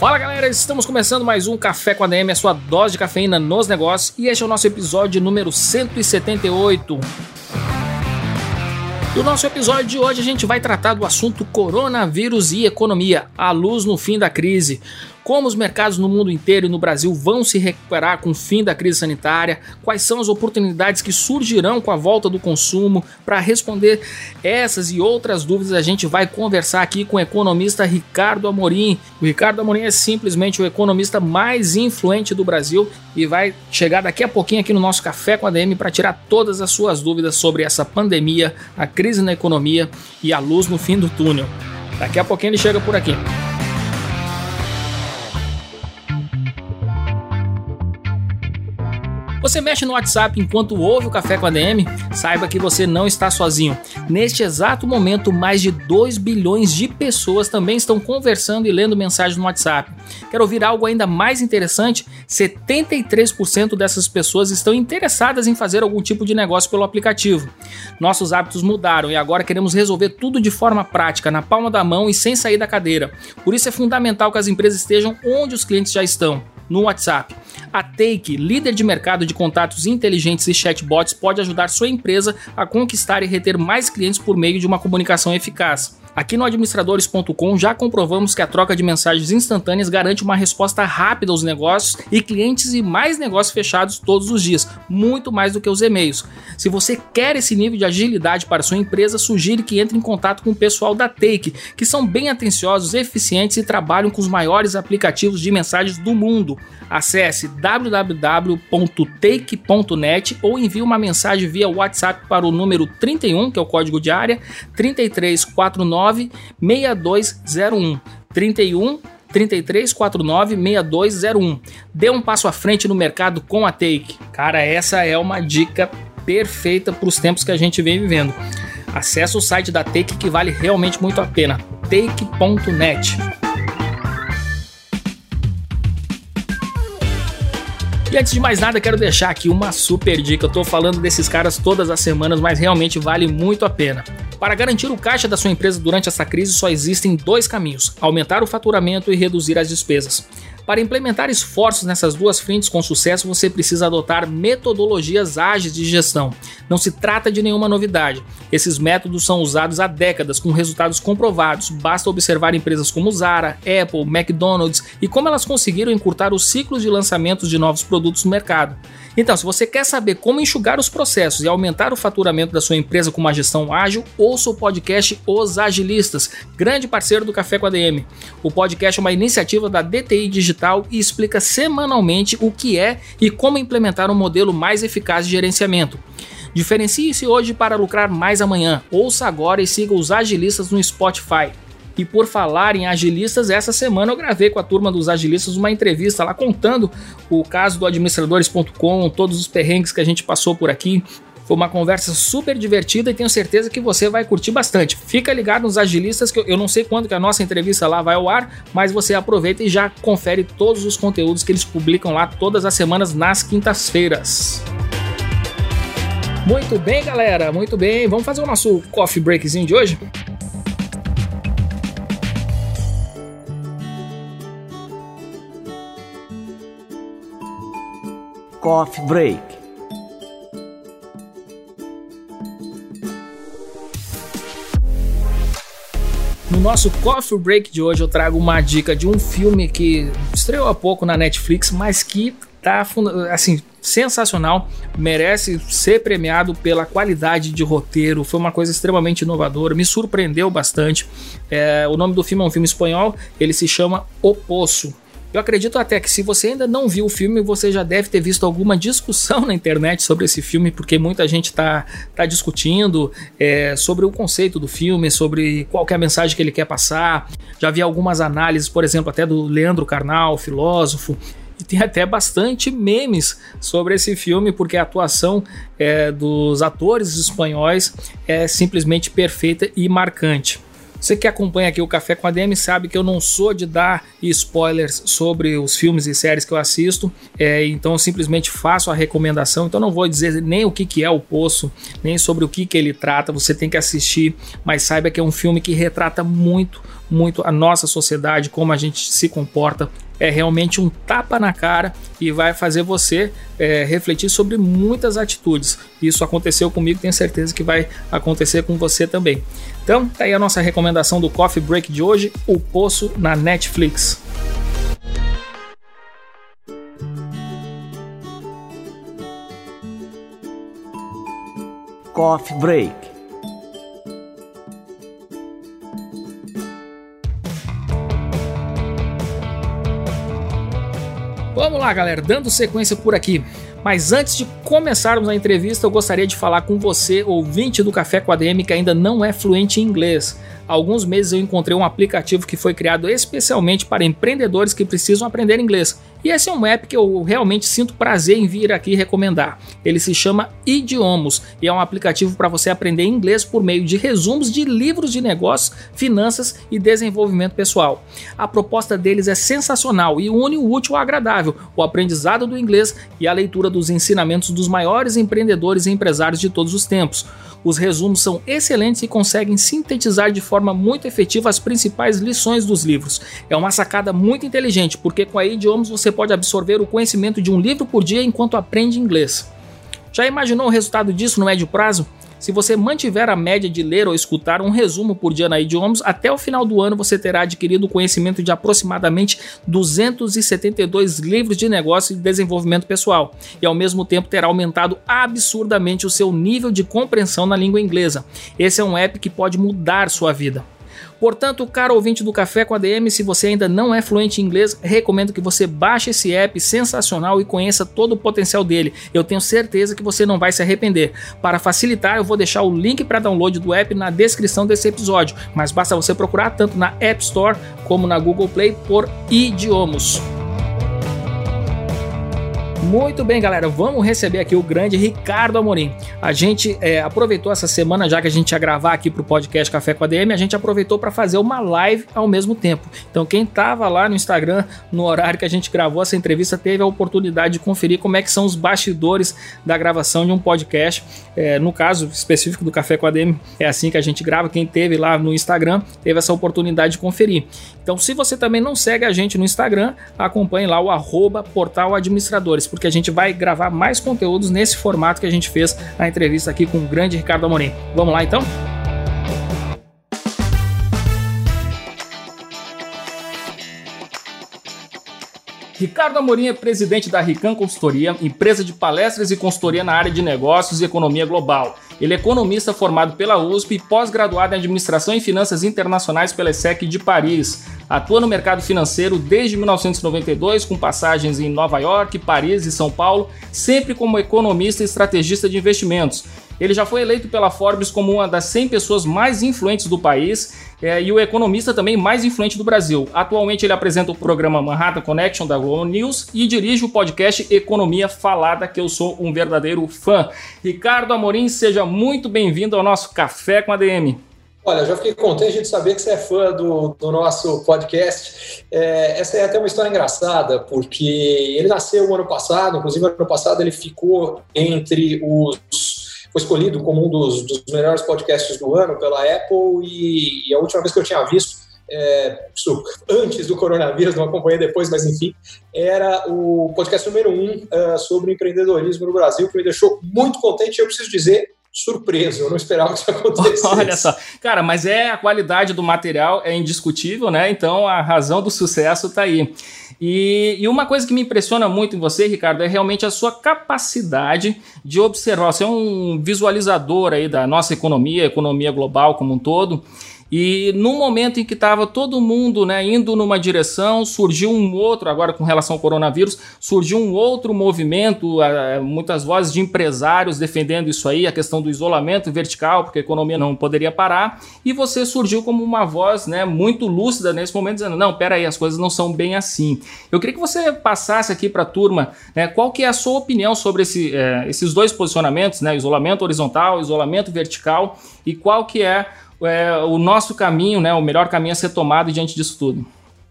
Fala galera, estamos começando mais um Café com ADM, a sua dose de cafeína nos negócios, e este é o nosso episódio número 178. No nosso episódio de hoje a gente vai tratar do assunto coronavírus e economia, a luz no fim da crise como os mercados no mundo inteiro e no Brasil vão se recuperar com o fim da crise sanitária, quais são as oportunidades que surgirão com a volta do consumo. Para responder essas e outras dúvidas, a gente vai conversar aqui com o economista Ricardo Amorim. O Ricardo Amorim é simplesmente o economista mais influente do Brasil e vai chegar daqui a pouquinho aqui no nosso Café com a DM para tirar todas as suas dúvidas sobre essa pandemia, a crise na economia e a luz no fim do túnel. Daqui a pouquinho ele chega por aqui. Você mexe no WhatsApp enquanto ouve o Café com a DM? Saiba que você não está sozinho. Neste exato momento, mais de 2 bilhões de pessoas também estão conversando e lendo mensagens no WhatsApp. Quer ouvir algo ainda mais interessante? 73% dessas pessoas estão interessadas em fazer algum tipo de negócio pelo aplicativo. Nossos hábitos mudaram e agora queremos resolver tudo de forma prática, na palma da mão e sem sair da cadeira. Por isso é fundamental que as empresas estejam onde os clientes já estão no WhatsApp. A Take, líder de mercado de contatos inteligentes e chatbots, pode ajudar sua empresa a conquistar e reter mais clientes por meio de uma comunicação eficaz. Aqui no administradores.com já comprovamos que a troca de mensagens instantâneas garante uma resposta rápida aos negócios e clientes e mais negócios fechados todos os dias, muito mais do que os e-mails. Se você quer esse nível de agilidade para sua empresa, sugiro que entre em contato com o pessoal da Take, que são bem atenciosos, eficientes e trabalham com os maiores aplicativos de mensagens do mundo. Acesse www.take.net ou envie uma mensagem via WhatsApp para o número 31, que é o código de área, 3349 6201 31 3349 6201. Dê um passo à frente no mercado com a Take. Cara, essa é uma dica perfeita para os tempos que a gente vem vivendo. Acesse o site da Take que vale realmente muito a pena. take.net. E antes de mais nada, quero deixar aqui uma super dica. Eu tô falando desses caras todas as semanas, mas realmente vale muito a pena. Para garantir o caixa da sua empresa durante essa crise, só existem dois caminhos: aumentar o faturamento e reduzir as despesas. Para implementar esforços nessas duas frentes com sucesso, você precisa adotar metodologias ágeis de gestão. Não se trata de nenhuma novidade. Esses métodos são usados há décadas com resultados comprovados. Basta observar empresas como Zara, Apple, McDonald's e como elas conseguiram encurtar os ciclos de lançamentos de novos produtos no mercado. Então, se você quer saber como enxugar os processos e aumentar o faturamento da sua empresa com uma gestão ágil, ouça o podcast Os Agilistas, grande parceiro do Café com a DM. O podcast é uma iniciativa da DTI Digital e explica semanalmente o que é e como implementar um modelo mais eficaz de gerenciamento. Diferencie-se hoje para lucrar mais amanhã. Ouça agora e siga os agilistas no Spotify. E por falar em agilistas, essa semana eu gravei com a turma dos agilistas uma entrevista lá contando o caso do administradores.com, todos os perrengues que a gente passou por aqui. Foi uma conversa super divertida e tenho certeza que você vai curtir bastante. Fica ligado nos agilistas que eu não sei quando que a nossa entrevista lá vai ao ar, mas você aproveita e já confere todos os conteúdos que eles publicam lá todas as semanas nas quintas-feiras. Muito bem, galera, muito bem. Vamos fazer o nosso coffee breakzinho de hoje? Coffee Break. No nosso Coffee Break de hoje eu trago uma dica de um filme que estreou há pouco na Netflix, mas que tá assim sensacional, merece ser premiado pela qualidade de roteiro. Foi uma coisa extremamente inovadora, me surpreendeu bastante. É, o nome do filme é um filme espanhol, ele se chama O Poço. Eu acredito até que se você ainda não viu o filme, você já deve ter visto alguma discussão na internet sobre esse filme, porque muita gente está tá discutindo é, sobre o conceito do filme, sobre qual é a mensagem que ele quer passar. Já vi algumas análises, por exemplo, até do Leandro Carnal, filósofo, E tem até bastante memes sobre esse filme, porque a atuação é, dos atores espanhóis é simplesmente perfeita e marcante. Você que acompanha aqui o Café com a DM sabe que eu não sou de dar spoilers sobre os filmes e séries que eu assisto, é, então eu simplesmente faço a recomendação. Então não vou dizer nem o que, que é o Poço, nem sobre o que, que ele trata. Você tem que assistir, mas saiba que é um filme que retrata muito, muito a nossa sociedade, como a gente se comporta é realmente um tapa na cara e vai fazer você é, refletir sobre muitas atitudes. Isso aconteceu comigo, tenho certeza que vai acontecer com você também. Então, tá aí a nossa recomendação do Coffee Break de hoje, O Poço na Netflix. Coffee Break Vamos lá, galera, dando sequência por aqui. Mas antes de começarmos a entrevista, eu gostaria de falar com você, ouvinte do Café com a DM, que ainda não é fluente em inglês. Há alguns meses eu encontrei um aplicativo que foi criado especialmente para empreendedores que precisam aprender inglês. E esse é um app que eu realmente sinto prazer em vir aqui recomendar. Ele se chama Idiomus e é um aplicativo para você aprender inglês por meio de resumos de livros de negócios, finanças e desenvolvimento pessoal. A proposta deles é sensacional e une o útil ao agradável, o aprendizado do inglês e a leitura dos ensinamentos dos maiores empreendedores e empresários de todos os tempos. Os resumos são excelentes e conseguem sintetizar de forma muito efetiva as principais lições dos livros. É uma sacada muito inteligente, porque com a Idiomas você pode absorver o conhecimento de um livro por dia enquanto aprende inglês. Já imaginou o resultado disso no médio prazo? Se você mantiver a média de ler ou escutar um resumo por dia na Idiomas, até o final do ano você terá adquirido conhecimento de aproximadamente 272 livros de negócio e desenvolvimento pessoal, e ao mesmo tempo terá aumentado absurdamente o seu nível de compreensão na língua inglesa. Esse é um app que pode mudar sua vida. Portanto, caro ouvinte do Café com a DM, se você ainda não é fluente em inglês, recomendo que você baixe esse app sensacional e conheça todo o potencial dele. Eu tenho certeza que você não vai se arrepender. Para facilitar, eu vou deixar o link para download do app na descrição desse episódio, mas basta você procurar tanto na App Store como na Google Play por idiomas. Muito bem, galera, vamos receber aqui o grande Ricardo Amorim. A gente é, aproveitou essa semana, já que a gente ia gravar aqui para o podcast Café com a DM, a gente aproveitou para fazer uma live ao mesmo tempo. Então, quem estava lá no Instagram, no horário que a gente gravou essa entrevista, teve a oportunidade de conferir como é que são os bastidores da gravação de um podcast. É, no caso específico do Café com a DM, é assim que a gente grava. Quem teve lá no Instagram teve essa oportunidade de conferir. Então, se você também não segue a gente no Instagram, acompanhe lá o arroba portal administradores porque a gente vai gravar mais conteúdos nesse formato que a gente fez a entrevista aqui com o grande Ricardo Amorim. Vamos lá então? Ricardo Amorim é presidente da Rican Consultoria, empresa de palestras e consultoria na área de negócios e economia global. Ele é economista formado pela USP e pós-graduado em Administração e Finanças Internacionais pela ESSEC de Paris. Atua no mercado financeiro desde 1992, com passagens em Nova York, Paris e São Paulo, sempre como economista e estrategista de investimentos. Ele já foi eleito pela Forbes como uma das 100 pessoas mais influentes do país é, e o economista também mais influente do Brasil. Atualmente ele apresenta o programa Manhattan Connection da Globo News e dirige o podcast Economia Falada, que eu sou um verdadeiro fã. Ricardo Amorim, seja muito bem-vindo ao nosso Café com a DM. Olha, já fiquei contente de saber que você é fã do, do nosso podcast. É, essa é até uma história engraçada, porque ele nasceu o ano passado, inclusive ano passado ele ficou entre os foi escolhido como um dos, dos melhores podcasts do ano pela Apple e, e, a última vez que eu tinha visto, é, isso antes do coronavírus, não acompanhei depois, mas enfim, era o podcast número um uh, sobre empreendedorismo no Brasil, que me deixou muito contente. Eu preciso dizer, surpreso, eu não esperava que isso acontecesse. Olha só, cara, mas é a qualidade do material é indiscutível, né? Então a razão do sucesso está aí. E, e, uma coisa que me impressiona muito em você, Ricardo, é realmente a sua capacidade de observar. Você é um visualizador aí da nossa economia, economia global como um todo. E no momento em que estava todo mundo né, indo numa direção, surgiu um outro, agora com relação ao coronavírus, surgiu um outro movimento, muitas vozes de empresários defendendo isso aí, a questão do isolamento vertical, porque a economia não poderia parar, e você surgiu como uma voz né, muito lúcida nesse momento, dizendo, não, peraí, as coisas não são bem assim. Eu queria que você passasse aqui para a turma né, qual que é a sua opinião sobre esse, é, esses dois posicionamentos, né, isolamento horizontal, isolamento vertical, e qual que é é, o nosso caminho, né, o melhor caminho a ser tomado diante disso tudo?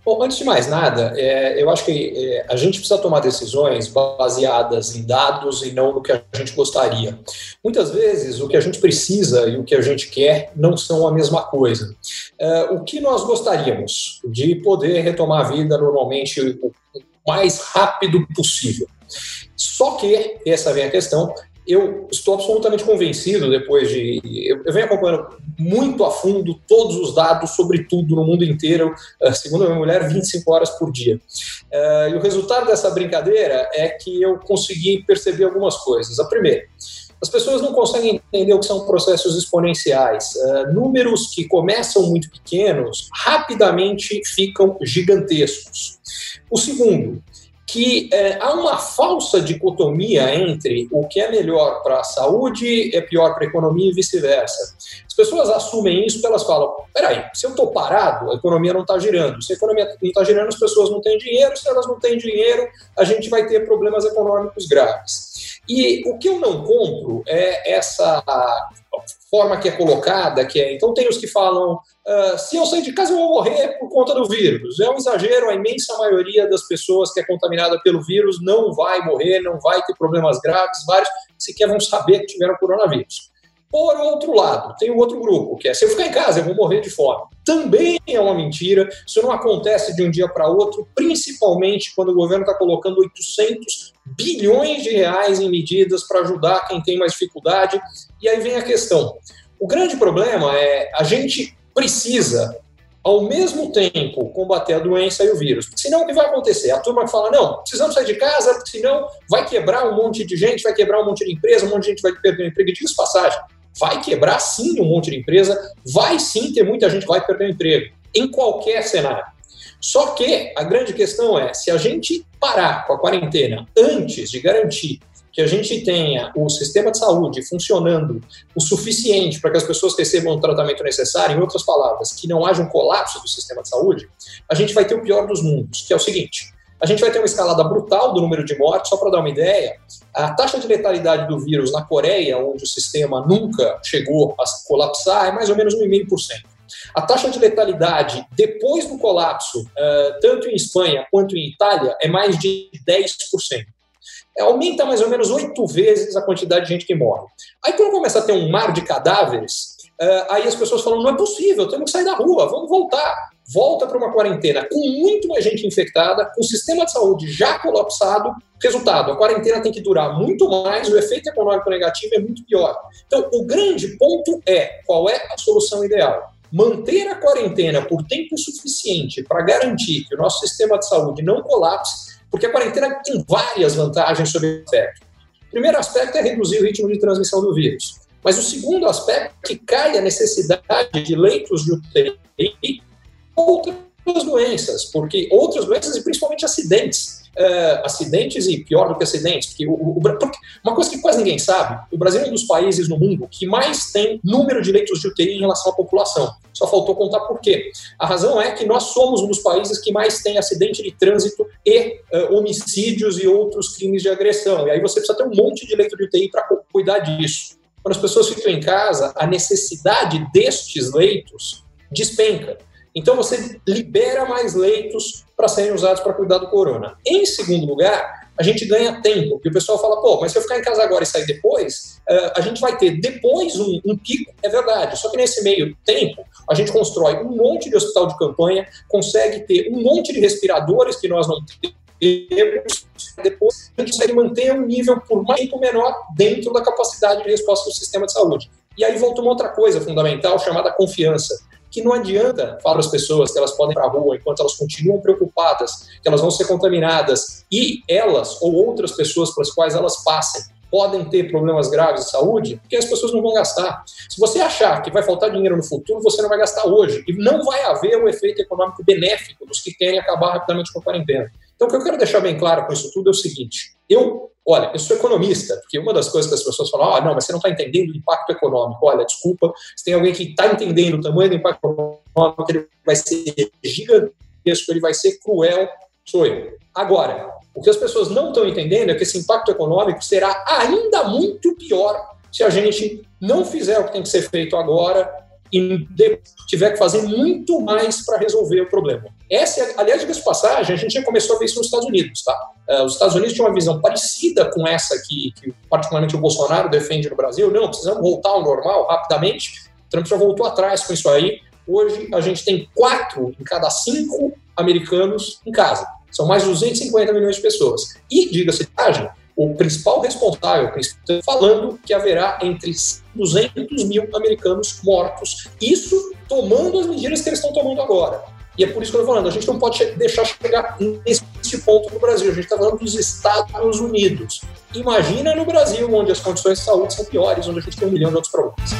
Bom, antes de mais nada, é, eu acho que é, a gente precisa tomar decisões baseadas em dados e não no que a gente gostaria. Muitas vezes, o que a gente precisa e o que a gente quer não são a mesma coisa. É, o que nós gostaríamos de poder retomar a vida normalmente o mais rápido possível. Só que, essa vem a questão, eu estou absolutamente convencido, depois de. Eu, venho acompanhando muito a fundo todos os dados sobre tudo no mundo inteiro, uh, segundo a minha mulher, 25 horas por dia. Uh, e o resultado dessa brincadeira é que eu consegui perceber algumas coisas. A primeira, as pessoas não conseguem entender o que são processos exponenciais. Uh, números que começam muito pequenos rapidamente ficam gigantescos. O segundo, que é, há uma falsa dicotomia entre o que é melhor para a saúde é pior para a economia e vice-versa. As pessoas assumem isso porque elas falam: peraí, se eu estou parado, a economia não está girando. Se a economia não está girando, as pessoas não têm dinheiro. Se elas não têm dinheiro, a gente vai ter problemas econômicos graves. E o que eu não compro é essa forma que é colocada, que é. Então, tem os que falam: uh, se eu sair de casa, eu vou morrer por conta do vírus. É um exagero, a imensa maioria das pessoas que é contaminada pelo vírus não vai morrer, não vai ter problemas graves, vários sequer vão saber que tiveram coronavírus. Por outro lado, tem o outro grupo, que é se eu ficar em casa, eu vou morrer de fome. Também é uma mentira, isso não acontece de um dia para outro, principalmente quando o governo está colocando 800 bilhões de reais em medidas para ajudar quem tem mais dificuldade. E aí vem a questão. O grande problema é a gente precisa, ao mesmo tempo, combater a doença e o vírus. Senão, o que vai acontecer? A turma fala: não, precisamos sair de casa, senão vai quebrar um monte de gente, vai quebrar um monte de empresa, um monte de gente vai perder o emprego. Diga passagem vai quebrar sim um monte de empresa, vai sim ter muita gente que vai perder o emprego, em qualquer cenário. Só que a grande questão é, se a gente parar com a quarentena antes de garantir que a gente tenha o sistema de saúde funcionando o suficiente para que as pessoas recebam o tratamento necessário, em outras palavras, que não haja um colapso do sistema de saúde, a gente vai ter o pior dos mundos, que é o seguinte: a gente vai ter uma escalada brutal do número de mortes, só para dar uma ideia, a taxa de letalidade do vírus na Coreia, onde o sistema nunca chegou a colapsar, é mais ou menos 1,5%. A taxa de letalidade depois do colapso, uh, tanto em Espanha quanto em Itália, é mais de 10%. É, aumenta mais ou menos oito vezes a quantidade de gente que morre. Aí, quando começa a ter um mar de cadáveres, uh, aí as pessoas falam: não é possível, temos que sair da rua, vamos voltar volta para uma quarentena com muito mais gente infectada, com o sistema de saúde já colapsado. Resultado, a quarentena tem que durar muito mais, o efeito econômico negativo é muito pior. Então, o grande ponto é qual é a solução ideal? Manter a quarentena por tempo suficiente para garantir que o nosso sistema de saúde não colapse, porque a quarentena tem várias vantagens sobre o aspecto. O primeiro aspecto é reduzir o ritmo de transmissão do vírus. Mas o segundo aspecto é que cai a necessidade de leitos de UTI outras doenças, porque outras doenças e principalmente acidentes. Uh, acidentes e pior do que acidentes, porque, o, o, porque uma coisa que quase ninguém sabe, o Brasil é um dos países no mundo que mais tem número de leitos de UTI em relação à população. Só faltou contar por quê. A razão é que nós somos um dos países que mais tem acidente de trânsito e uh, homicídios e outros crimes de agressão. E aí você precisa ter um monte de leito de UTI para cuidar disso. Quando as pessoas ficam em casa, a necessidade destes leitos despenca. Então você libera mais leitos para serem usados para cuidar do corona. Em segundo lugar, a gente ganha tempo, porque o pessoal fala, pô, mas se eu ficar em casa agora e sair depois, uh, a gente vai ter depois um, um, pico, é verdade. Só que nesse meio tempo, a gente constrói um monte de hospital de campanha, consegue ter um monte de respiradores que nós não temos, depois a gente consegue manter um nível por mais tempo menor dentro da capacidade de resposta do sistema de saúde. E aí volta uma outra coisa fundamental chamada confiança que não adianta falar para as pessoas que elas podem ir para a rua enquanto elas continuam preocupadas, que elas vão ser contaminadas e elas ou outras pessoas para as quais elas passem podem ter problemas graves de saúde, porque as pessoas não vão gastar. Se você achar que vai faltar dinheiro no futuro, você não vai gastar hoje. E não vai haver um efeito econômico benéfico dos que querem acabar rapidamente com a quarentena. Então, o que eu quero deixar bem claro com isso tudo é o seguinte: eu, olha, eu sou economista, porque uma das coisas que as pessoas falam, ah, não, mas você não está entendendo o impacto econômico. Olha, desculpa, se tem alguém que está entendendo o tamanho do impacto econômico, ele vai ser gigantesco, ele vai ser cruel, sou eu. Agora, o que as pessoas não estão entendendo é que esse impacto econômico será ainda muito pior se a gente não fizer o que tem que ser feito agora e tiver que fazer muito mais para resolver o problema. Essa, é, aliás, diga-se passagem, a gente já começou a ver isso nos Estados Unidos, tá? Uh, os Estados Unidos tinham uma visão parecida com essa que, que, particularmente, o Bolsonaro defende no Brasil. Não, precisamos voltar ao normal rapidamente. O Trump já voltou atrás com isso aí. Hoje, a gente tem quatro em cada cinco americanos em casa. São mais de 250 milhões de pessoas. E, diga-se passagem, o principal responsável, falando que haverá entre 200 mil americanos mortos. Isso tomando as medidas que eles estão tomando agora. E é por isso que eu estou falando, a gente não pode deixar chegar nesse ponto no Brasil. A gente está falando dos Estados Unidos. Imagina no Brasil, onde as condições de saúde são piores, onde a gente tem um milhão de outros problemas.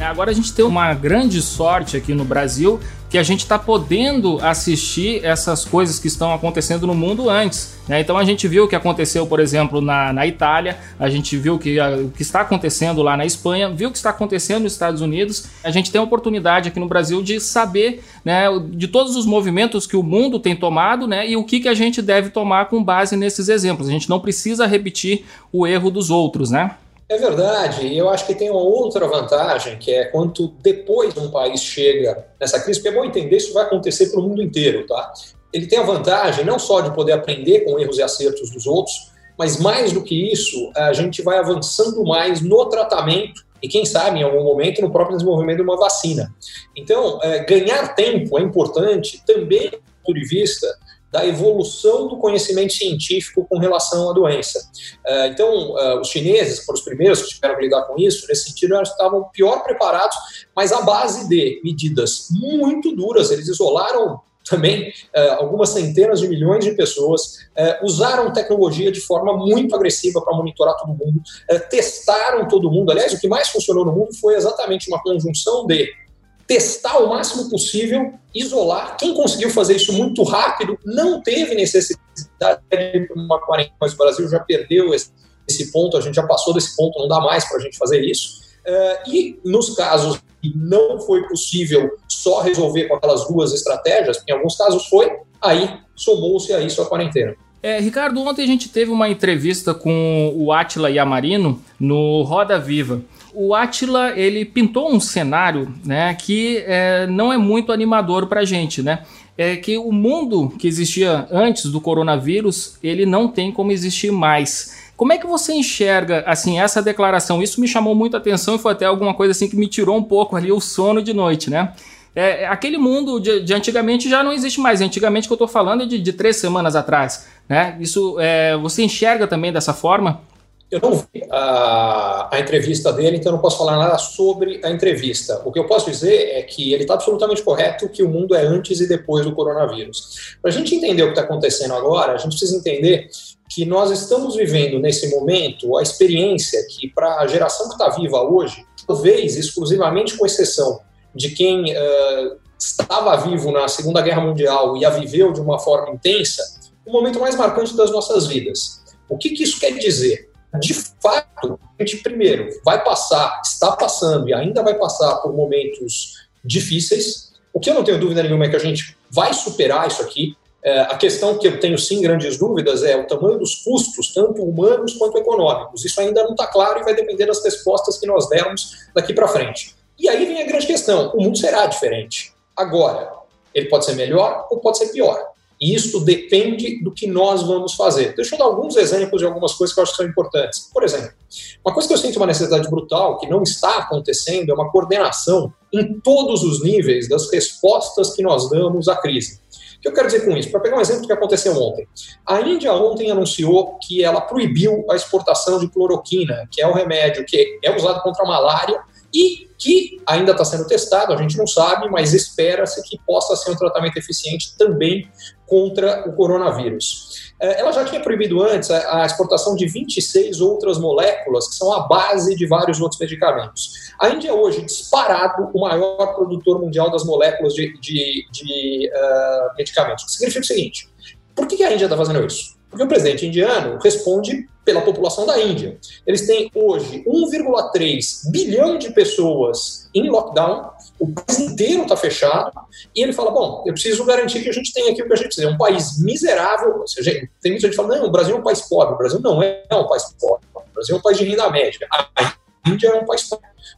Agora a gente tem uma grande sorte aqui no Brasil que a gente está podendo assistir essas coisas que estão acontecendo no mundo antes. Né? Então a gente viu o que aconteceu, por exemplo, na, na Itália, a gente viu que, a, o que está acontecendo lá na Espanha, viu o que está acontecendo nos Estados Unidos. A gente tem a oportunidade aqui no Brasil de saber né, de todos os movimentos que o mundo tem tomado né, e o que, que a gente deve tomar com base nesses exemplos. A gente não precisa repetir o erro dos outros, né? É verdade, e eu acho que tem uma outra vantagem, que é quanto depois um país chega nessa crise, porque é bom entender isso vai acontecer para o mundo inteiro, tá? Ele tem a vantagem não só de poder aprender com erros e acertos dos outros, mas mais do que isso, a gente vai avançando mais no tratamento e, quem sabe, em algum momento, no próprio desenvolvimento de uma vacina. Então, é, ganhar tempo é importante também do ponto de vista da evolução do conhecimento científico com relação à doença. Uh, então, uh, os chineses, foram os primeiros que tiveram que lidar com isso, nesse sentido, eles estavam pior preparados, mas à base de medidas muito duras, eles isolaram também uh, algumas centenas de milhões de pessoas, usaram tecnologia de forma muito agressiva para monitorar todo mundo, testaram todo mundo. Aliás, o que mais funcionou no mundo foi exatamente uma conjunção de testar o máximo possível, isolar. Quem conseguiu fazer isso muito rápido não teve necessidade de uma quarentena, mas o Brasil já perdeu esse, ponto, a gente já passou desse ponto, não dá mais para a gente fazer isso. Uh, e nos casos que não foi possível só resolver com aquelas duas estratégias, em alguns casos foi, aí somou-se a isso a quarentena. É, Ricardo, ontem a gente teve uma entrevista com o Atila Yamarino no Roda Viva. O Atila ele pintou um cenário né, que é, não é muito animador para a gente, né? É que o mundo que existia antes do coronavírus ele não tem como existir mais. Como é que você enxerga assim essa declaração? Isso me chamou muita atenção e foi até alguma coisa assim que me tirou um pouco ali o sono de noite, né? É, aquele mundo de, de, antigamente já não existe mais. Antigamente que eu estou falando é de, de, três semanas atrás, né? Isso é, você enxerga também dessa forma? Eu não vi a, a, entrevista dele, então não posso falar nada sobre a entrevista. O que eu posso dizer é que ele está absolutamente correto que o mundo é antes e depois do coronavírus. Para a gente entender o que está acontecendo agora, a gente precisa entender que nós estamos vivendo nesse momento a experiência que, para a geração que está viva hoje, talvez exclusivamente com exceção de quem uh, estava vivo na Segunda Guerra Mundial e a viveu de uma forma intensa, o momento mais marcante das nossas vidas. O que, que isso quer dizer? De fato, a gente primeiro vai passar, está passando e ainda vai passar por momentos difíceis. O que eu não tenho dúvida nenhuma é que a gente vai superar isso aqui. É, a questão que eu tenho sim grandes dúvidas é o tamanho dos custos, tanto humanos quanto econômicos. Isso ainda não está claro e vai depender das respostas que nós dermos daqui para frente. E aí vem a grande questão: o mundo será diferente. Agora, ele pode ser melhor ou pode ser pior. E isso depende do que nós vamos fazer. Deixa eu dar alguns exemplos de algumas coisas que eu acho que são importantes. Por exemplo, uma coisa que eu sinto uma necessidade brutal, que não está acontecendo, é uma coordenação em todos os níveis das respostas que nós damos à crise. O que eu quero dizer com isso? Para pegar um exemplo que aconteceu ontem. A Índia ontem anunciou que ela proibiu a exportação de cloroquina, que é um remédio que é usado contra a malária e que ainda está sendo testado, a gente não sabe, mas espera-se que possa ser um tratamento eficiente também contra o coronavírus. É, ela já tinha proibido antes a exportação de 26 outras moléculas que são a base de vários outros medicamentos. A Índia é hoje disparado o maior produtor mundial das moléculas de, de, de uh, medicamentos. O significa o seguinte: por que a Índia está fazendo isso? Porque o presidente indiano responde pela população da Índia. Eles têm hoje 1,3 bilhão de pessoas em lockdown, o país inteiro está fechado, e ele fala: Bom, eu preciso garantir que a gente tem aqui o que a gente precisa. É um país miserável. Seja, tem muita gente falando: Não, o Brasil é um país pobre. O Brasil não é um país pobre. O Brasil é um país de renda média. Índia é um país.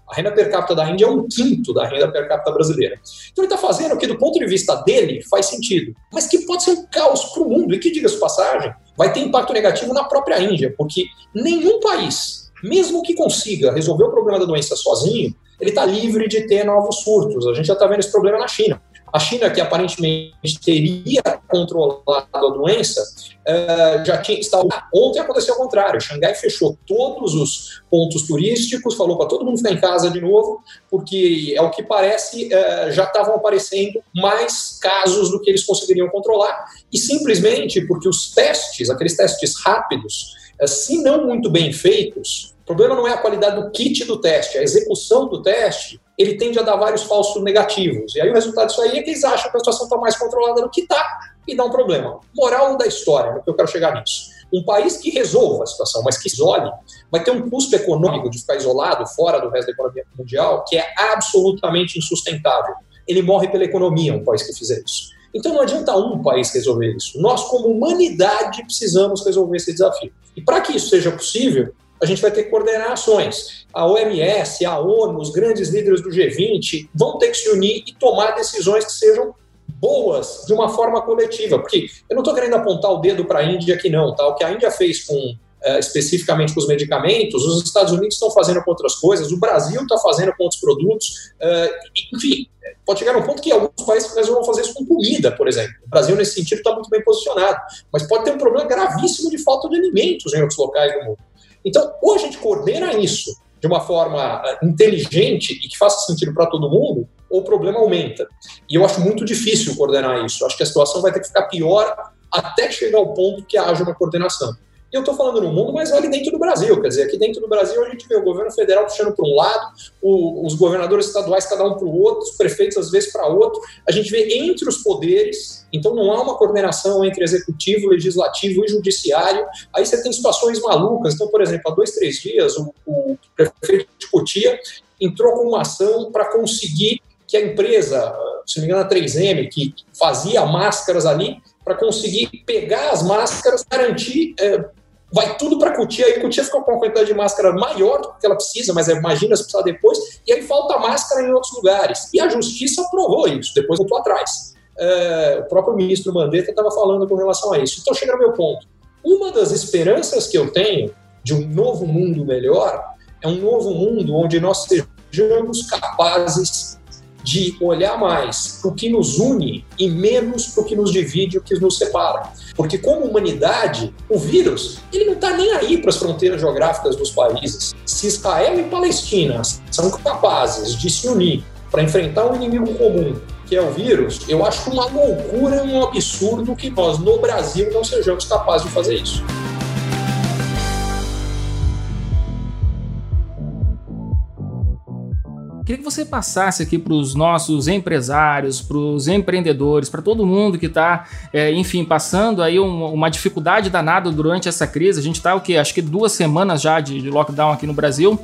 A renda per capita da Índia é um quinto da renda per capita brasileira. Então ele está fazendo o que, do ponto de vista dele, faz sentido, mas que pode ser um caos para o mundo e que, diga-se passagem, vai ter impacto negativo na própria Índia, porque nenhum país, mesmo que consiga resolver o problema da doença sozinho, ele está livre de ter novos surtos. A gente já está vendo esse problema na China. A China, que aparentemente teria controlado a doença, uh, já tinha estava ontem aconteceu o contrário. Xangai fechou todos os pontos turísticos, falou para todo mundo ficar em casa de novo, porque é o que parece uh, já estavam aparecendo mais casos do que eles conseguiriam controlar e simplesmente porque os testes, aqueles testes rápidos, uh, se não muito bem feitos, o problema não é a qualidade do kit do teste, a execução do teste ele tende a dar vários falsos negativos. E aí o resultado disso aí é que eles acham que a situação está mais controlada do que está e dá um problema. Moral da história, no que eu quero chegar nisso. Um país que resolva a situação, mas que isole, vai ter um custo econômico de ficar isolado, fora do resto da economia mundial, que é absolutamente insustentável. Ele morre pela economia, um país que fizer isso. Então não adianta um país resolver isso. Nós, como humanidade, precisamos resolver esse desafio. E para que isso seja possível, a gente vai ter que coordenar ações. A OMS, a ONU, os grandes líderes do G20 vão ter que se unir e tomar decisões que sejam boas de uma forma coletiva. Porque eu não estou querendo apontar o dedo para a Índia aqui, não. Tá? O que a Índia fez com Uh, especificamente com os medicamentos, os Estados Unidos estão fazendo com outras coisas, o Brasil está fazendo com outros produtos, uh, enfim, pode chegar um ponto que alguns países vão fazer isso com comida, por exemplo. O Brasil, nesse sentido, está muito bem posicionado, mas pode ter um problema gravíssimo de falta de alimentos em outros locais do mundo. Então, ou a gente coordena isso de uma forma eh, inteligente e que faça sentido para todo mundo, ou o problema aumenta. E eu acho muito difícil coordenar isso. Acho que a situação vai ter que ficar pior até chegar ao ponto que haja uma coordenação. Eu estou falando no mundo, mas vale dentro do Brasil. Quer dizer, aqui dentro do Brasil a gente vê o governo federal puxando para um lado, o, os governadores estaduais cada um para o outro, os prefeitos às vezes para outro. A gente vê entre os poderes, então não há uma coordenação entre executivo, legislativo e judiciário. Aí você tem situações malucas. Então, por exemplo, há dois, três dias, o, o prefeito de Cotia entrou com uma ação para conseguir que a empresa, se não me engano, a 3M, que fazia máscaras ali, para conseguir pegar as máscaras, garantir é, vai tudo para a Cutia, aí Cutia fica com uma quantidade de máscara maior do que ela precisa, mas imagina se precisar depois, e aí falta máscara em outros lugares. E a justiça aprovou isso, depois voltou atrás. É, o próprio ministro Mandetta estava falando com relação a isso. Então chega no meu ponto. Uma das esperanças que eu tenho de um novo mundo melhor é um novo mundo onde nós sejamos capazes de olhar mais para o que nos une e menos para o que nos divide, o que nos separa. Porque como humanidade, o vírus ele não está nem aí para as fronteiras geográficas dos países. Se Israel e Palestina são capazes de se unir para enfrentar um inimigo comum, que é o vírus, eu acho uma loucura, um absurdo que nós no Brasil não sejamos capazes de fazer isso. Queria que você passasse aqui para os nossos empresários, para os empreendedores, para todo mundo que está, é, enfim, passando aí um, uma dificuldade danada durante essa crise. A gente está o que? Acho que duas semanas já de, de lockdown aqui no Brasil.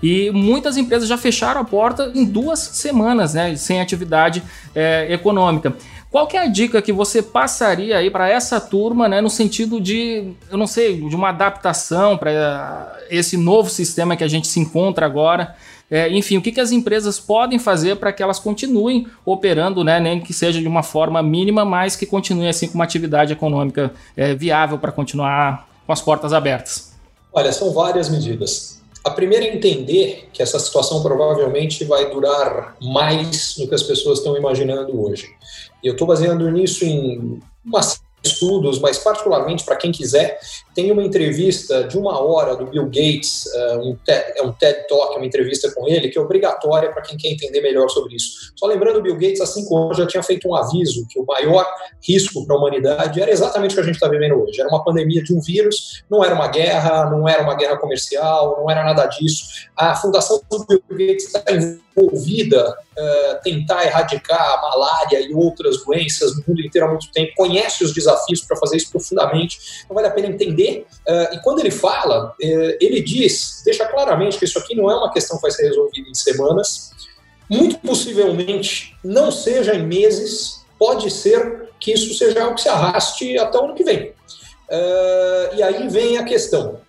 E muitas empresas já fecharam a porta em duas semanas, né, sem atividade é, econômica. Qual que é a dica que você passaria aí para essa turma, né, no sentido de, eu não sei, de uma adaptação para esse novo sistema que a gente se encontra agora? É, enfim, o que, que as empresas podem fazer para que elas continuem operando, né, nem que seja de uma forma mínima, mas que continue assim com uma atividade econômica é, viável para continuar com as portas abertas? Olha, são várias medidas. A primeira é entender que essa situação provavelmente vai durar mais do que as pessoas estão imaginando hoje. E eu estou baseando nisso em uma estudos, mas particularmente para quem quiser, tem uma entrevista de uma hora do Bill Gates, uh, um TED, é um TED Talk, uma entrevista com ele, que é obrigatória para quem quer entender melhor sobre isso. Só lembrando, o Bill Gates, há cinco anos, já tinha feito um aviso que o maior risco para a humanidade era exatamente o que a gente está vivendo hoje. Era uma pandemia de um vírus, não era uma guerra, não era uma guerra comercial, não era nada disso. A fundação do Bill Gates está envolvida uh, tentar erradicar a malária e outras doenças no mundo inteiro há muito tempo, conhece os desafios para fazer isso profundamente, não vale a pena entender. Uh, e quando ele fala, uh, ele diz, deixa claramente que isso aqui não é uma questão que vai ser resolvida em semanas, muito possivelmente não seja em meses, pode ser que isso seja algo que se arraste até o ano que vem. E aí vem a questão.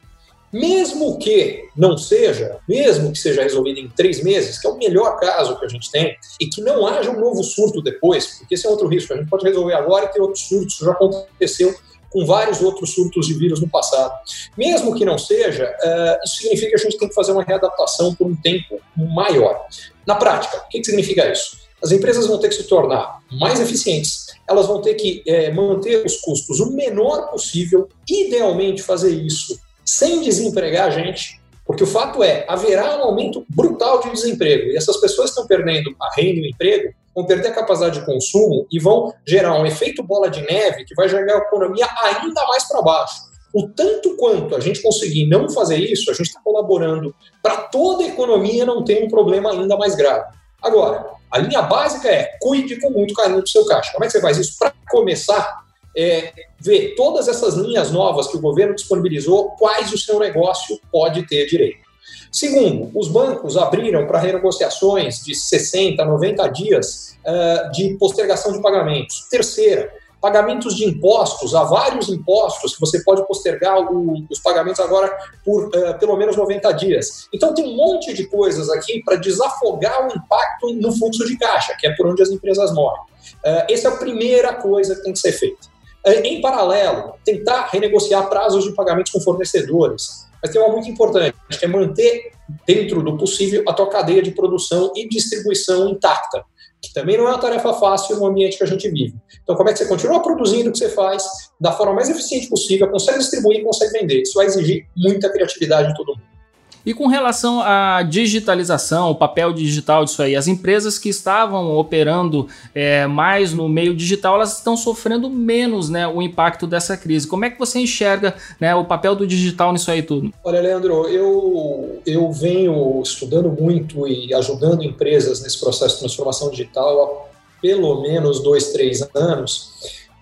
Mesmo que não seja, mesmo que seja resolvido em três meses, que é o melhor caso que a gente tem, e que não haja um novo surto depois, porque esse é outro risco, a gente pode resolver agora e ter outros surtos, já aconteceu com vários outros surtos de vírus no passado. Mesmo que não seja, uh, isso significa que a gente tem que fazer uma readaptação por um tempo maior. Na prática, o que, significa isso? As empresas vão ter que se tornar mais eficientes, elas vão ter que é, manter os custos o menor possível, idealmente fazer isso sem desempregar a gente, porque o fato é, haverá um aumento brutal de desemprego e essas pessoas estão perdendo a renda e o emprego, vão perder a capacidade de consumo e vão gerar um efeito bola de neve que vai jogar a economia ainda mais para baixo. O tanto quanto a gente conseguir não fazer isso, a gente está colaborando para toda a economia não ter um problema ainda mais grave. Agora, a linha básica é cuide com muito carinho do seu caixa. Como é que você faz isso? Para começar, é, ver todas essas linhas novas que o governo disponibilizou, quais o seu negócio pode ter direito. Segundo, os bancos abriram para renegociações de 60, 90 dias uh, de postergação de pagamentos. Terceira, pagamentos de impostos, há vários impostos que você pode postergar o, os pagamentos agora por uh, pelo menos 90 dias. Então tem um monte de coisas aqui para desafogar o impacto no fluxo de caixa, que é por onde as empresas morrem. Uh, essa é a primeira coisa que tem que ser feita. É, em paralelo, tentar renegociar prazos de pagamentos com fornecedores. Mas tem uma muito importante, que é manter dentro do possível a tua cadeia de produção e distribuição intacta, que também não é uma tarefa fácil no ambiente que a gente vive. Então, como é que você continua produzindo o que você faz da forma mais eficiente possível, consegue distribuir, consegue vender? Isso vai exigir muita criatividade de todo mundo. E com relação à digitalização, o papel digital disso aí, as empresas que estavam operando é, mais no meio digital, elas estão sofrendo menos né, o impacto dessa crise. Como é que você enxerga né, o papel do digital nisso aí tudo? Olha, Leandro, eu, eu venho estudando muito e ajudando empresas nesse processo de transformação digital há pelo menos dois, três anos.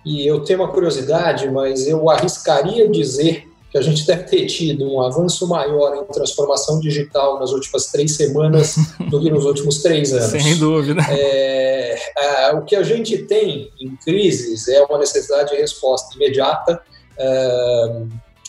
E eu tenho uma curiosidade, mas eu arriscaria dizer que a gente deve ter tido um avanço maior em transformação digital nas últimas três semanas do que nos últimos três anos. Sem dúvida. É, é, o que a gente tem em crises é uma necessidade de resposta imediata, é,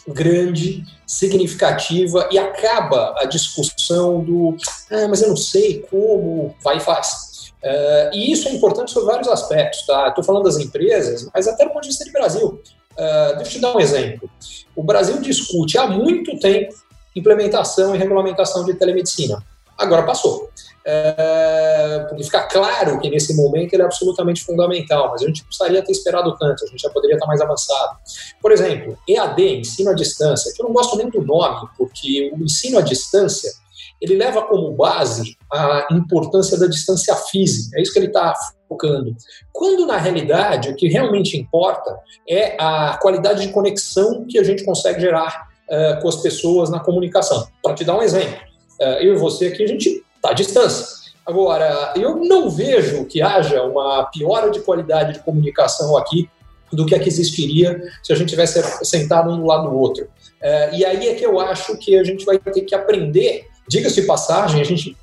grande, significativa e acaba a discussão do ah, mas eu não sei como, vai e faz. Uh, e isso é importante sobre vários aspectos, tá? Estou falando das empresas, mas até do ponto de vista de Brasil. Uh, deixa eu te dar um exemplo. O Brasil discute há muito tempo implementação e regulamentação de telemedicina. Agora passou. É, porque fica claro que nesse momento ele é absolutamente fundamental, mas a gente precisaria ter esperado tanto, a gente já poderia estar mais avançado. Por exemplo, EAD, ensino à distância, que eu não gosto nem do nome, porque o ensino à distância ele leva como base a importância da distância física, é isso que ele está focando. Quando, na realidade, o que realmente importa é a qualidade de conexão que a gente consegue gerar uh, com as pessoas na comunicação. Para te dar um exemplo, uh, eu e você aqui, a gente está à distância. Agora, eu não vejo que haja uma piora de qualidade de comunicação aqui do que a que existiria se a gente tivesse sentado um do lado do outro. Uh, e aí é que eu acho que a gente vai ter que aprender Diga-se passagem, a gente,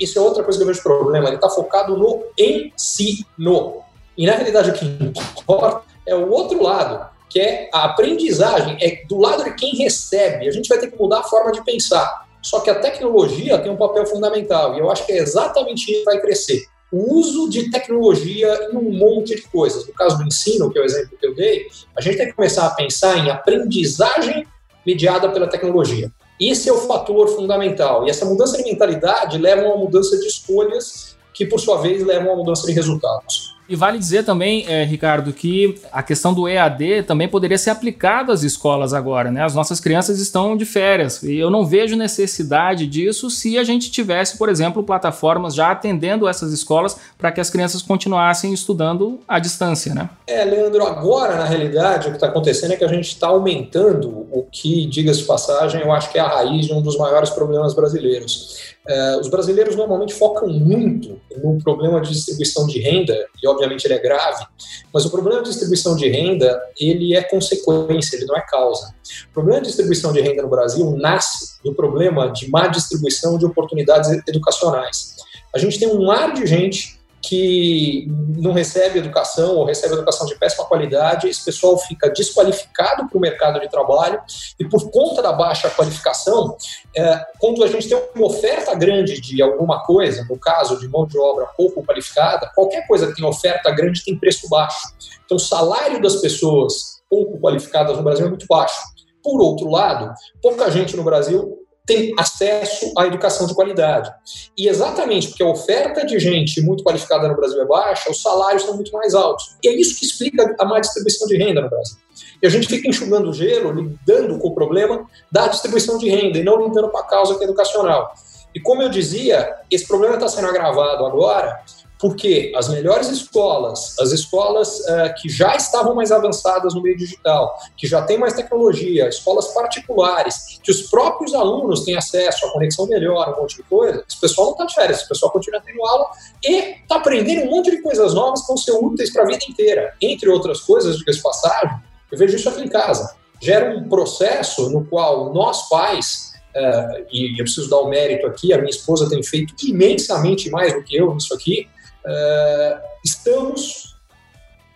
isso é outra coisa que eu vejo problema, ele está focado no ensino. E na realidade o que importa é o outro lado, que é a aprendizagem, é do lado de quem recebe. A gente vai ter que mudar a forma de pensar. Só que a tecnologia tem um papel fundamental, e eu acho que é exatamente isso que vai crescer. O uso de tecnologia em um monte de coisas. No caso do ensino, que é o exemplo que eu dei, a gente tem que começar a pensar em aprendizagem mediada pela tecnologia. Esse é o fator fundamental. E essa mudança de mentalidade leva a uma mudança de escolhas, que por sua vez levam a uma mudança de resultados. E vale dizer também, é, Ricardo, que a questão do EAD também poderia ser aplicado às escolas agora, né? As nossas crianças estão de férias e eu não vejo necessidade disso se a gente tivesse, por exemplo, plataformas já atendendo essas escolas para que as crianças continuassem estudando à distância, né? É, Leandro, agora na realidade o que está acontecendo é que a gente está aumentando o que, diga-se de passagem, eu acho que é a raiz de um dos maiores problemas brasileiros Uh, os brasileiros normalmente focam muito no problema de distribuição de renda, e obviamente ele é grave, mas o problema de distribuição de renda, ele é consequência, ele não é causa. O problema de distribuição de renda no Brasil nasce do problema de má distribuição de oportunidades educacionais. A gente tem um mar de gente que não recebe educação ou recebe educação de péssima qualidade, esse pessoal fica desqualificado para o mercado de trabalho e por conta da baixa qualificação, é, quando a gente tem uma oferta grande de alguma coisa, no caso de mão de obra pouco qualificada, qualquer coisa que tem oferta grande tem preço baixo. Então o salário das pessoas pouco qualificadas no Brasil é muito baixo. Por outro lado, pouca gente no Brasil tem acesso à educação de qualidade. E exatamente porque a oferta de gente muito qualificada no Brasil é baixa, os salários são muito mais altos. E é isso que explica a má distribuição de renda no Brasil. E a gente fica enxugando o gelo, lidando com o problema da distribuição de renda e não lidando com a causa que é educacional. E como eu dizia, esse problema está sendo agravado agora porque as melhores escolas, as escolas uh, que já estavam mais avançadas no meio digital, que já têm mais tecnologia, escolas particulares, que os próprios alunos têm acesso à conexão melhor, um monte de coisa, esse pessoal não está de férias, esse pessoal continua tendo aula e está aprendendo um monte de coisas novas que vão ser úteis para a vida inteira. Entre outras coisas, diga-se passagem, eu vejo isso aqui em casa. Gera um processo no qual nós, pais, uh, e eu preciso dar o mérito aqui, a minha esposa tem feito imensamente mais do que eu nisso aqui, uh, estamos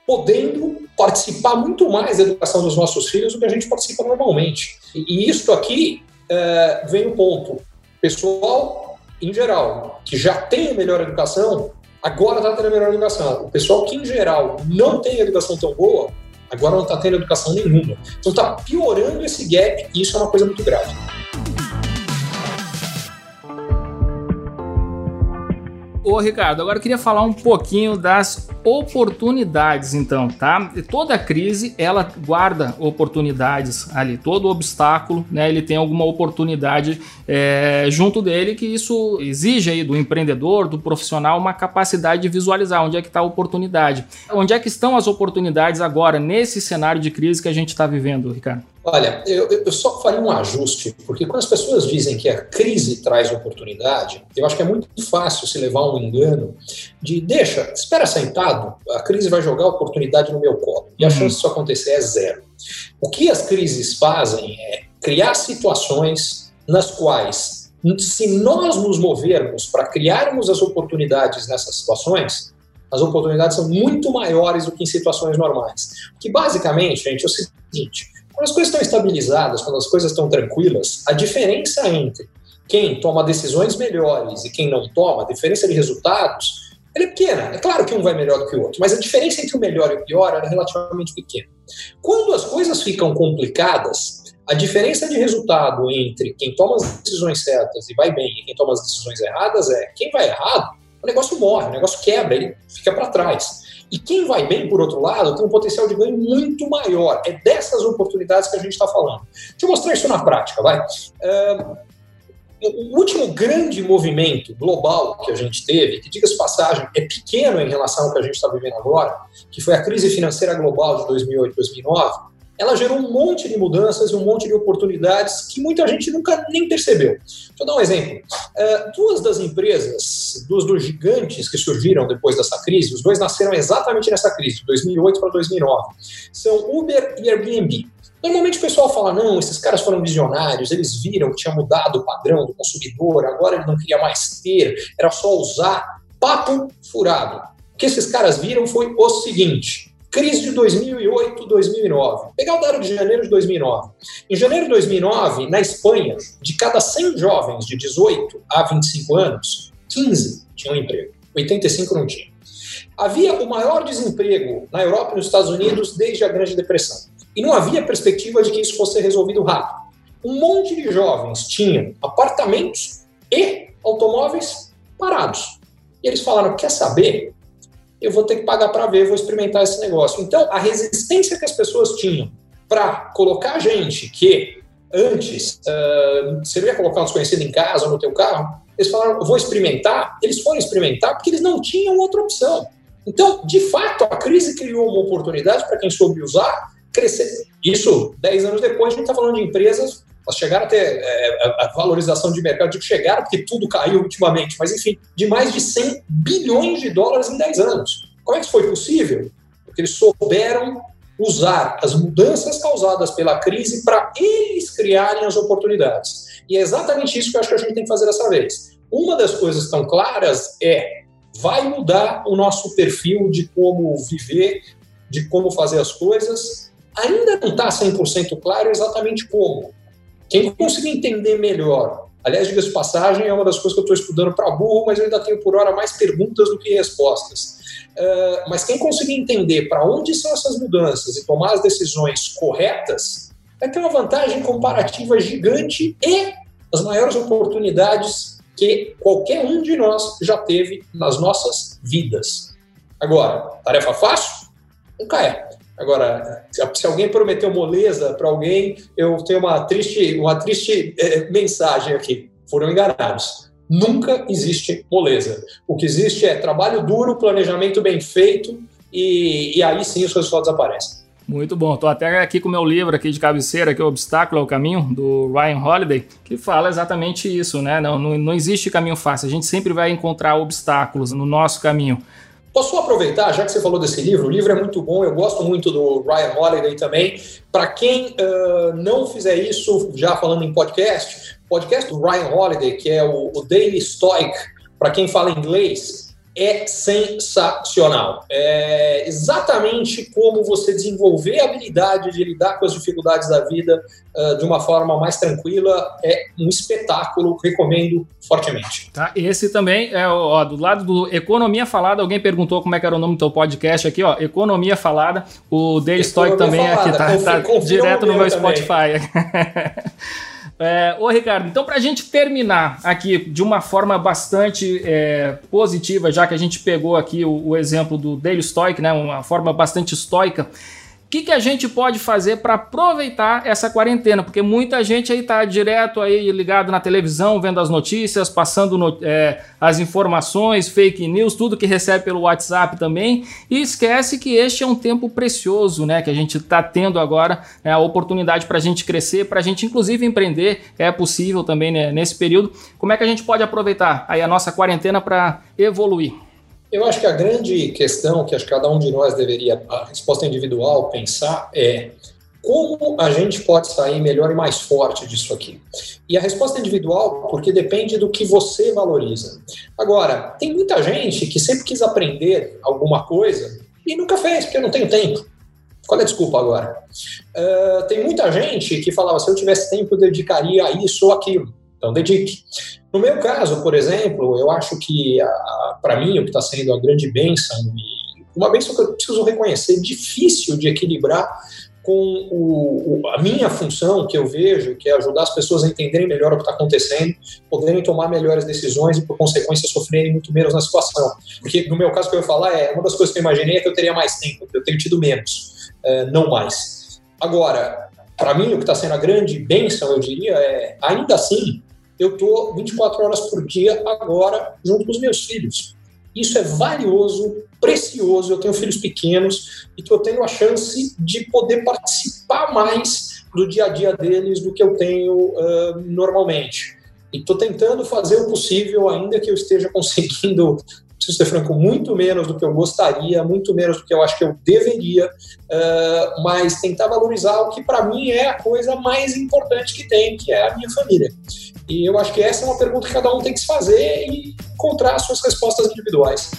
podendo participar muito mais da educação dos nossos filhos do que a gente participa normalmente. E, e isso aqui uh, vem o ponto. Pessoal, em geral, que já tem a melhor educação, agora está tendo a melhor educação. O pessoal que, em geral, não tem educação tão boa, agora não está tendo educação nenhuma. Então está piorando esse gap e isso é uma coisa muito grave. Ô, Ricardo, agora eu queria falar um pouquinho das oportunidades, então, tá? Toda crise, ela guarda oportunidades ali. Todo obstáculo, né, ele tem alguma oportunidade é, junto dele que isso exige aí do empreendedor, do profissional, uma capacidade de visualizar onde é que está a oportunidade. Onde é que estão as oportunidades agora, nesse cenário de crise que a gente está vivendo, Ricardo? Olha, eu, eu, só faria um ajuste, porque quando as pessoas dizem que a crise traz oportunidade, eu acho que é muito fácil se levar um engano de deixa, espera sentado, a crise vai jogar oportunidade no meu colo. E a uhum. chance disso acontecer é zero. O que as crises fazem é criar situações nas quais, se nós nos movermos para criarmos as oportunidades nessas situações, as oportunidades são muito maiores do que em situações normais. Que basicamente, gente, é o seguinte quando as coisas estão estabilizadas, quando as coisas estão tranquilas, a diferença entre quem toma decisões melhores e quem não toma, a diferença de resultados, ela é pequena. É claro que um vai melhor do que o outro, mas a diferença entre o melhor e o pior é relativamente pequena. Quando as coisas ficam complicadas, a diferença de resultado entre quem toma as decisões certas e vai bem e quem toma as decisões erradas é quem vai errado, o negócio morre, o negócio quebra, ele fica para trás. E quem vai bem, por outro lado, tem um potencial de ganho muito maior. É dessas oportunidades que a gente está falando. Deixa eu mostrar isso na prática, vai. Uh, o último grande movimento global que a gente teve, que, diga-se passagem, é pequeno em relação ao que a gente está vivendo agora, que foi a crise financeira global de 2008 2009, ela gerou um monte de mudanças e um monte de oportunidades que muita gente nunca nem percebeu. Deixa eu dar um exemplo. Uh, duas das empresas, duas dos gigantes que surgiram depois dessa crise, os dois nasceram exatamente nessa crise, de 2008 para 2009, são Uber e Airbnb. Normalmente o pessoal fala, não, esses caras foram visionários, eles viram que tinha mudado o padrão do consumidor, agora ele não queria mais ter, era só usar. Papo furado. O que esses caras viram foi o seguinte, Crise de 2008, 2009. Pegar o dado de janeiro de 2009. Em janeiro de 2009, na Espanha, de cada 100 jovens de 18 a 25 anos, 15 tinham emprego, 85 não tinham. Havia o maior desemprego na Europa e nos Estados Unidos desde a Grande Depressão. E não havia perspectiva de que isso fosse resolvido rápido. Um monte de jovens tinham apartamentos e automóveis parados. E eles falaram: quer saber? Eu vou ter que pagar para ver, vou experimentar esse negócio. Então, a resistência que as pessoas tinham para colocar gente que antes uh, seria colocar um desconhecido em casa ou no teu carro, eles falaram, vou experimentar. Eles foram experimentar porque eles não tinham outra opção. Então, de fato, a crise criou uma oportunidade para quem soube usar crescer. Isso, 10 anos depois, a gente está falando de empresas, elas chegaram a ter é, a valorização de mercado, digo chegaram porque tudo caiu ultimamente, mas enfim, de mais de 100 bilhões de dólares em 10 anos. Como é que isso foi possível? Porque eles souberam usar as mudanças causadas pela crise para eles criarem as oportunidades. E é exatamente isso que eu acho que a gente tem que fazer dessa vez. Uma das coisas tão claras é vai mudar o nosso perfil de como viver, de como fazer as coisas. Ainda não está 100% claro exatamente como. Quem conseguir entender melhor, aliás, diga de passagem, é uma das coisas que eu estou estudando para burro, mas eu ainda tenho por hora mais perguntas do que respostas. Uh, mas quem conseguir entender para onde são essas mudanças e tomar as decisões corretas, vai ter uma vantagem comparativa gigante e as maiores oportunidades que qualquer um de nós já teve nas nossas vidas. Agora, tarefa fácil? Nunca é. Agora, se alguém prometeu moleza para alguém, eu tenho uma triste, uma triste é, mensagem aqui. Foram enganados. Nunca existe moleza. O que existe é trabalho duro, planejamento bem feito e, e aí sim os resultados aparecem. Muito bom. Estou até aqui com o meu livro aqui de cabeceira, que é o Obstáculo ao Caminho, do Ryan Holiday, que fala exatamente isso, né? Não, não, não existe caminho fácil. A gente sempre vai encontrar obstáculos no nosso caminho. Posso aproveitar, já que você falou desse livro, o livro é muito bom, eu gosto muito do Ryan Holiday também. Para quem uh, não fizer isso, já falando em podcast, podcast do Ryan Holiday, que é o, o Daily Stoic, para quem fala inglês, é sensacional. É exatamente como você desenvolver a habilidade de lidar com as dificuldades da vida uh, de uma forma mais tranquila. É um espetáculo, recomendo fortemente. Tá, esse também é ó, do lado do Economia Falada. Alguém perguntou como é que era o nome do teu podcast aqui, ó. Economia Falada. O Day Stoic também é aqui, tá, tá direto no meu também. Spotify. É, ô Ricardo, então para a gente terminar aqui de uma forma bastante é, positiva, já que a gente pegou aqui o, o exemplo do Daily Stoic, né, uma forma bastante estoica, que, que a gente pode fazer para aproveitar essa quarentena? Porque muita gente aí está direto aí ligado na televisão, vendo as notícias, passando no, é, as informações, fake news, tudo que recebe pelo WhatsApp também, e esquece que este é um tempo precioso, né? Que a gente está tendo agora né, a oportunidade para a gente crescer, para a gente inclusive empreender, é possível também né, nesse período. Como é que a gente pode aproveitar aí a nossa quarentena para evoluir? Eu acho que a grande questão que acho que cada um de nós deveria, a resposta individual, pensar é como a gente pode sair melhor e mais forte disso aqui? E a resposta individual, porque depende do que você valoriza. Agora, tem muita gente que sempre quis aprender alguma coisa e nunca fez, porque não tem tempo. Qual é a desculpa agora? Uh, tem muita gente que falava, se eu tivesse tempo, eu dedicaria a isso ou aquilo. Então, dedique. No meu caso, por exemplo, eu acho que, para mim, o que está sendo a grande bênção, e uma bênção que eu preciso reconhecer, difícil de equilibrar com o, a minha função que eu vejo, que é ajudar as pessoas a entenderem melhor o que está acontecendo, poderem tomar melhores decisões e, por consequência, sofrerem muito menos na situação. Porque, no meu caso, que eu ia falar é uma das coisas que eu imaginei é que eu teria mais tempo, eu tenho tido menos, é, não mais. Agora, para mim, o que está sendo a grande bênção, eu diria, é, ainda assim, eu estou 24 horas por dia agora junto com os meus filhos. Isso é valioso, precioso. Eu tenho filhos pequenos e estou tendo a chance de poder participar mais do dia a dia deles do que eu tenho uh, normalmente. E estou tentando fazer o possível, ainda que eu esteja conseguindo preciso ser franco, muito menos do que eu gostaria, muito menos do que eu acho que eu deveria, uh, mas tentar valorizar o que para mim é a coisa mais importante que tem, que é a minha família. E eu acho que essa é uma pergunta que cada um tem que se fazer e encontrar suas respostas individuais.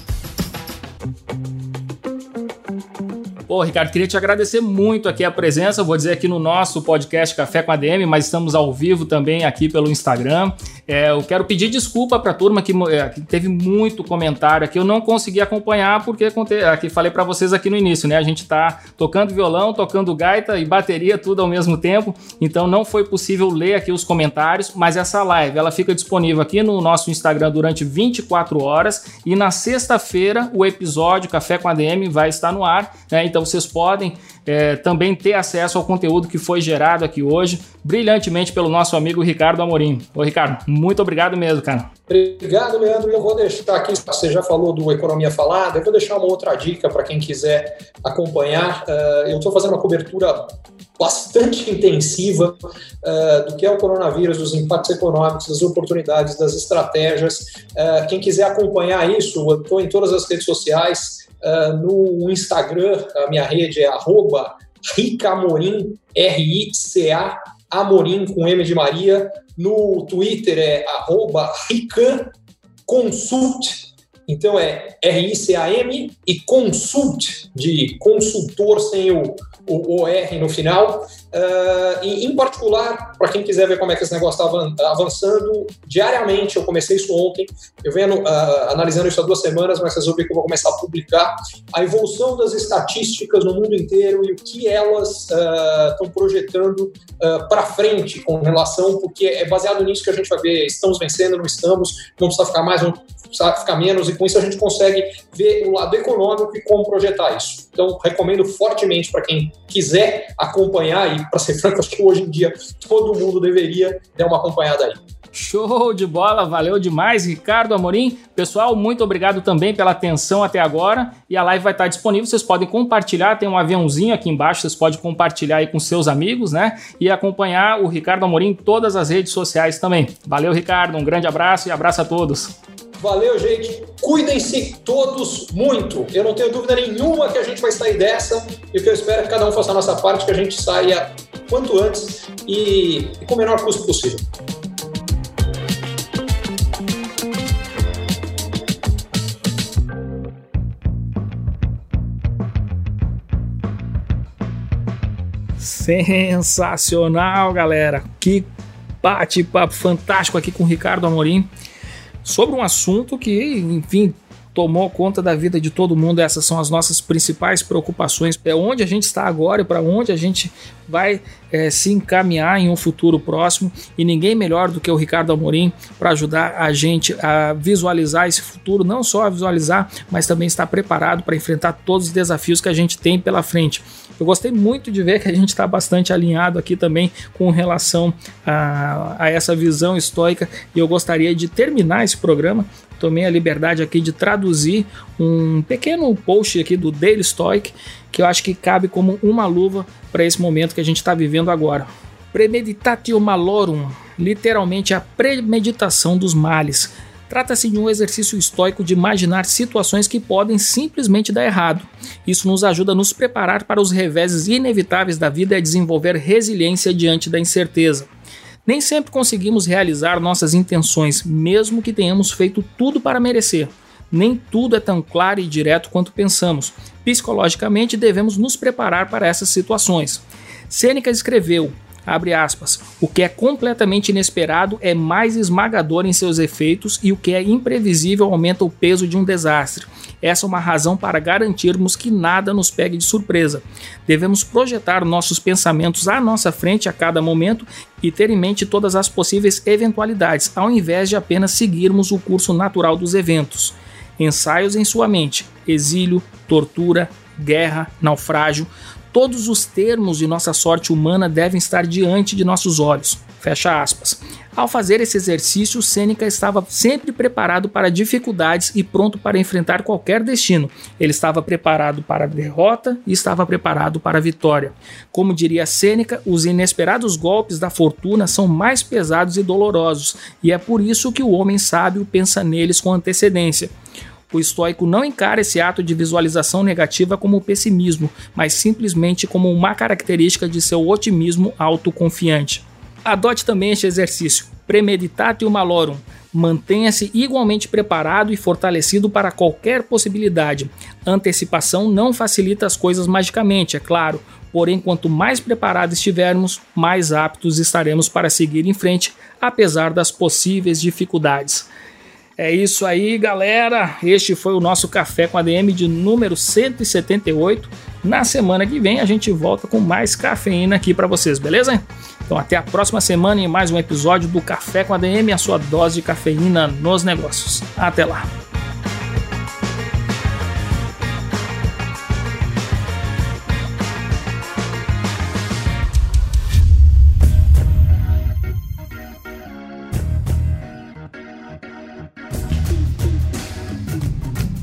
Pô, Ricardo, queria te agradecer muito aqui a presença. Vou dizer aqui no nosso podcast Café com a DM, mas estamos ao vivo também aqui pelo Instagram. É, eu quero pedir desculpa para a turma que, é, que, teve muito comentário aqui. Eu não consegui acompanhar porque aqui falei para vocês aqui no início, né? A gente está tocando violão, tocando gaita e bateria tudo ao mesmo tempo. Então não foi possível ler aqui os comentários, mas essa live ela fica disponível aqui no nosso Instagram durante 24 horas e na sexta-feira o episódio Café com a DM vai estar no ar, né? Então vocês podem é, também ter acesso ao conteúdo que foi gerado aqui hoje, brilhantemente pelo nosso amigo Ricardo Amorim. Ô, Ricardo, muito obrigado mesmo, cara. Obrigado, Leandro. Eu vou deixar aqui, você já falou do Economia Falada, eu vou deixar uma outra dica para quem quiser acompanhar. Uh, eu estou fazendo uma cobertura bastante intensiva uh, do que é o coronavírus, os impactos econômicos, as oportunidades, das estratégias. Uh, quem quiser acompanhar isso, eu estou em todas as redes sociais. No Instagram, a minha rede é arroba ricamorim, R-I-C-A, Amorim com M de Maria. No Twitter é arroba ricaconsult, então é R-I-C-A-M e consult, de consultor sem o, o OR no final. Uh, em particular, para quem quiser ver como é que esse negócio está avançando, diariamente, eu comecei isso ontem, eu venho uh, analisando isso há duas semanas, mas resolvi que eu vou começar a publicar a evolução das estatísticas no mundo inteiro e o que elas estão uh, projetando para frente com relação, porque é baseado nisso que a gente vai ver, estamos vencendo, não estamos, não precisa ficar mais, não precisa ficar menos, e com isso a gente consegue ver o lado econômico e como projetar isso. Então, recomendo fortemente para quem quiser acompanhar, e para ser franco, acho que hoje em dia todo mundo deveria dar uma acompanhada aí. Show de bola, valeu demais, Ricardo Amorim. Pessoal, muito obrigado também pela atenção até agora. E a live vai estar disponível, vocês podem compartilhar, tem um aviãozinho aqui embaixo, vocês podem compartilhar aí com seus amigos, né? E acompanhar o Ricardo Amorim em todas as redes sociais também. Valeu, Ricardo, um grande abraço e abraço a todos. Valeu, gente. Cuidem-se todos muito. Eu não tenho dúvida nenhuma que a gente vai sair dessa. E o que eu espero é que cada um faça a nossa parte, que a gente saia quanto antes e, e com o menor custo possível. Sensacional, galera. Que bate-papo fantástico aqui com o Ricardo Amorim sobre um assunto que, enfim, tomou conta da vida de todo mundo. Essas são as nossas principais preocupações. É onde a gente está agora e para onde a gente vai é, se encaminhar em um futuro próximo. E ninguém melhor do que o Ricardo Amorim para ajudar a gente a visualizar esse futuro, não só a visualizar, mas também estar preparado para enfrentar todos os desafios que a gente tem pela frente. Eu gostei muito de ver que a gente está bastante alinhado aqui também com relação a, a essa visão estoica. E eu gostaria de terminar esse programa. Tomei a liberdade aqui de traduzir um pequeno post aqui do Daily Stoic que eu acho que cabe como uma luva para esse momento que a gente está vivendo agora. Premeditatio malorum, literalmente a premeditação dos males Trata-se de um exercício estoico de imaginar situações que podem simplesmente dar errado. Isso nos ajuda a nos preparar para os reveses inevitáveis da vida e a desenvolver resiliência diante da incerteza. Nem sempre conseguimos realizar nossas intenções, mesmo que tenhamos feito tudo para merecer. Nem tudo é tão claro e direto quanto pensamos. Psicologicamente, devemos nos preparar para essas situações. Sêneca escreveu: Abre aspas. O que é completamente inesperado é mais esmagador em seus efeitos e o que é imprevisível aumenta o peso de um desastre. Essa é uma razão para garantirmos que nada nos pegue de surpresa. Devemos projetar nossos pensamentos à nossa frente a cada momento e ter em mente todas as possíveis eventualidades, ao invés de apenas seguirmos o curso natural dos eventos. Ensaios em sua mente: exílio, tortura, guerra, naufrágio, Todos os termos de nossa sorte humana devem estar diante de nossos olhos. Fecha aspas. Ao fazer esse exercício, Sêneca estava sempre preparado para dificuldades e pronto para enfrentar qualquer destino. Ele estava preparado para a derrota e estava preparado para a vitória. Como diria Sêneca, os inesperados golpes da fortuna são mais pesados e dolorosos, e é por isso que o homem sábio pensa neles com antecedência. O estoico não encara esse ato de visualização negativa como pessimismo, mas simplesmente como uma característica de seu otimismo autoconfiante. Adote também este exercício. Premeditate malorum. Mantenha-se igualmente preparado e fortalecido para qualquer possibilidade. Antecipação não facilita as coisas magicamente, é claro, porém, quanto mais preparados estivermos, mais aptos estaremos para seguir em frente, apesar das possíveis dificuldades. É isso aí, galera. Este foi o nosso Café com ADM de número 178. Na semana que vem a gente volta com mais cafeína aqui para vocês, beleza? Então até a próxima semana em mais um episódio do Café com ADM, a sua dose de cafeína nos negócios. Até lá.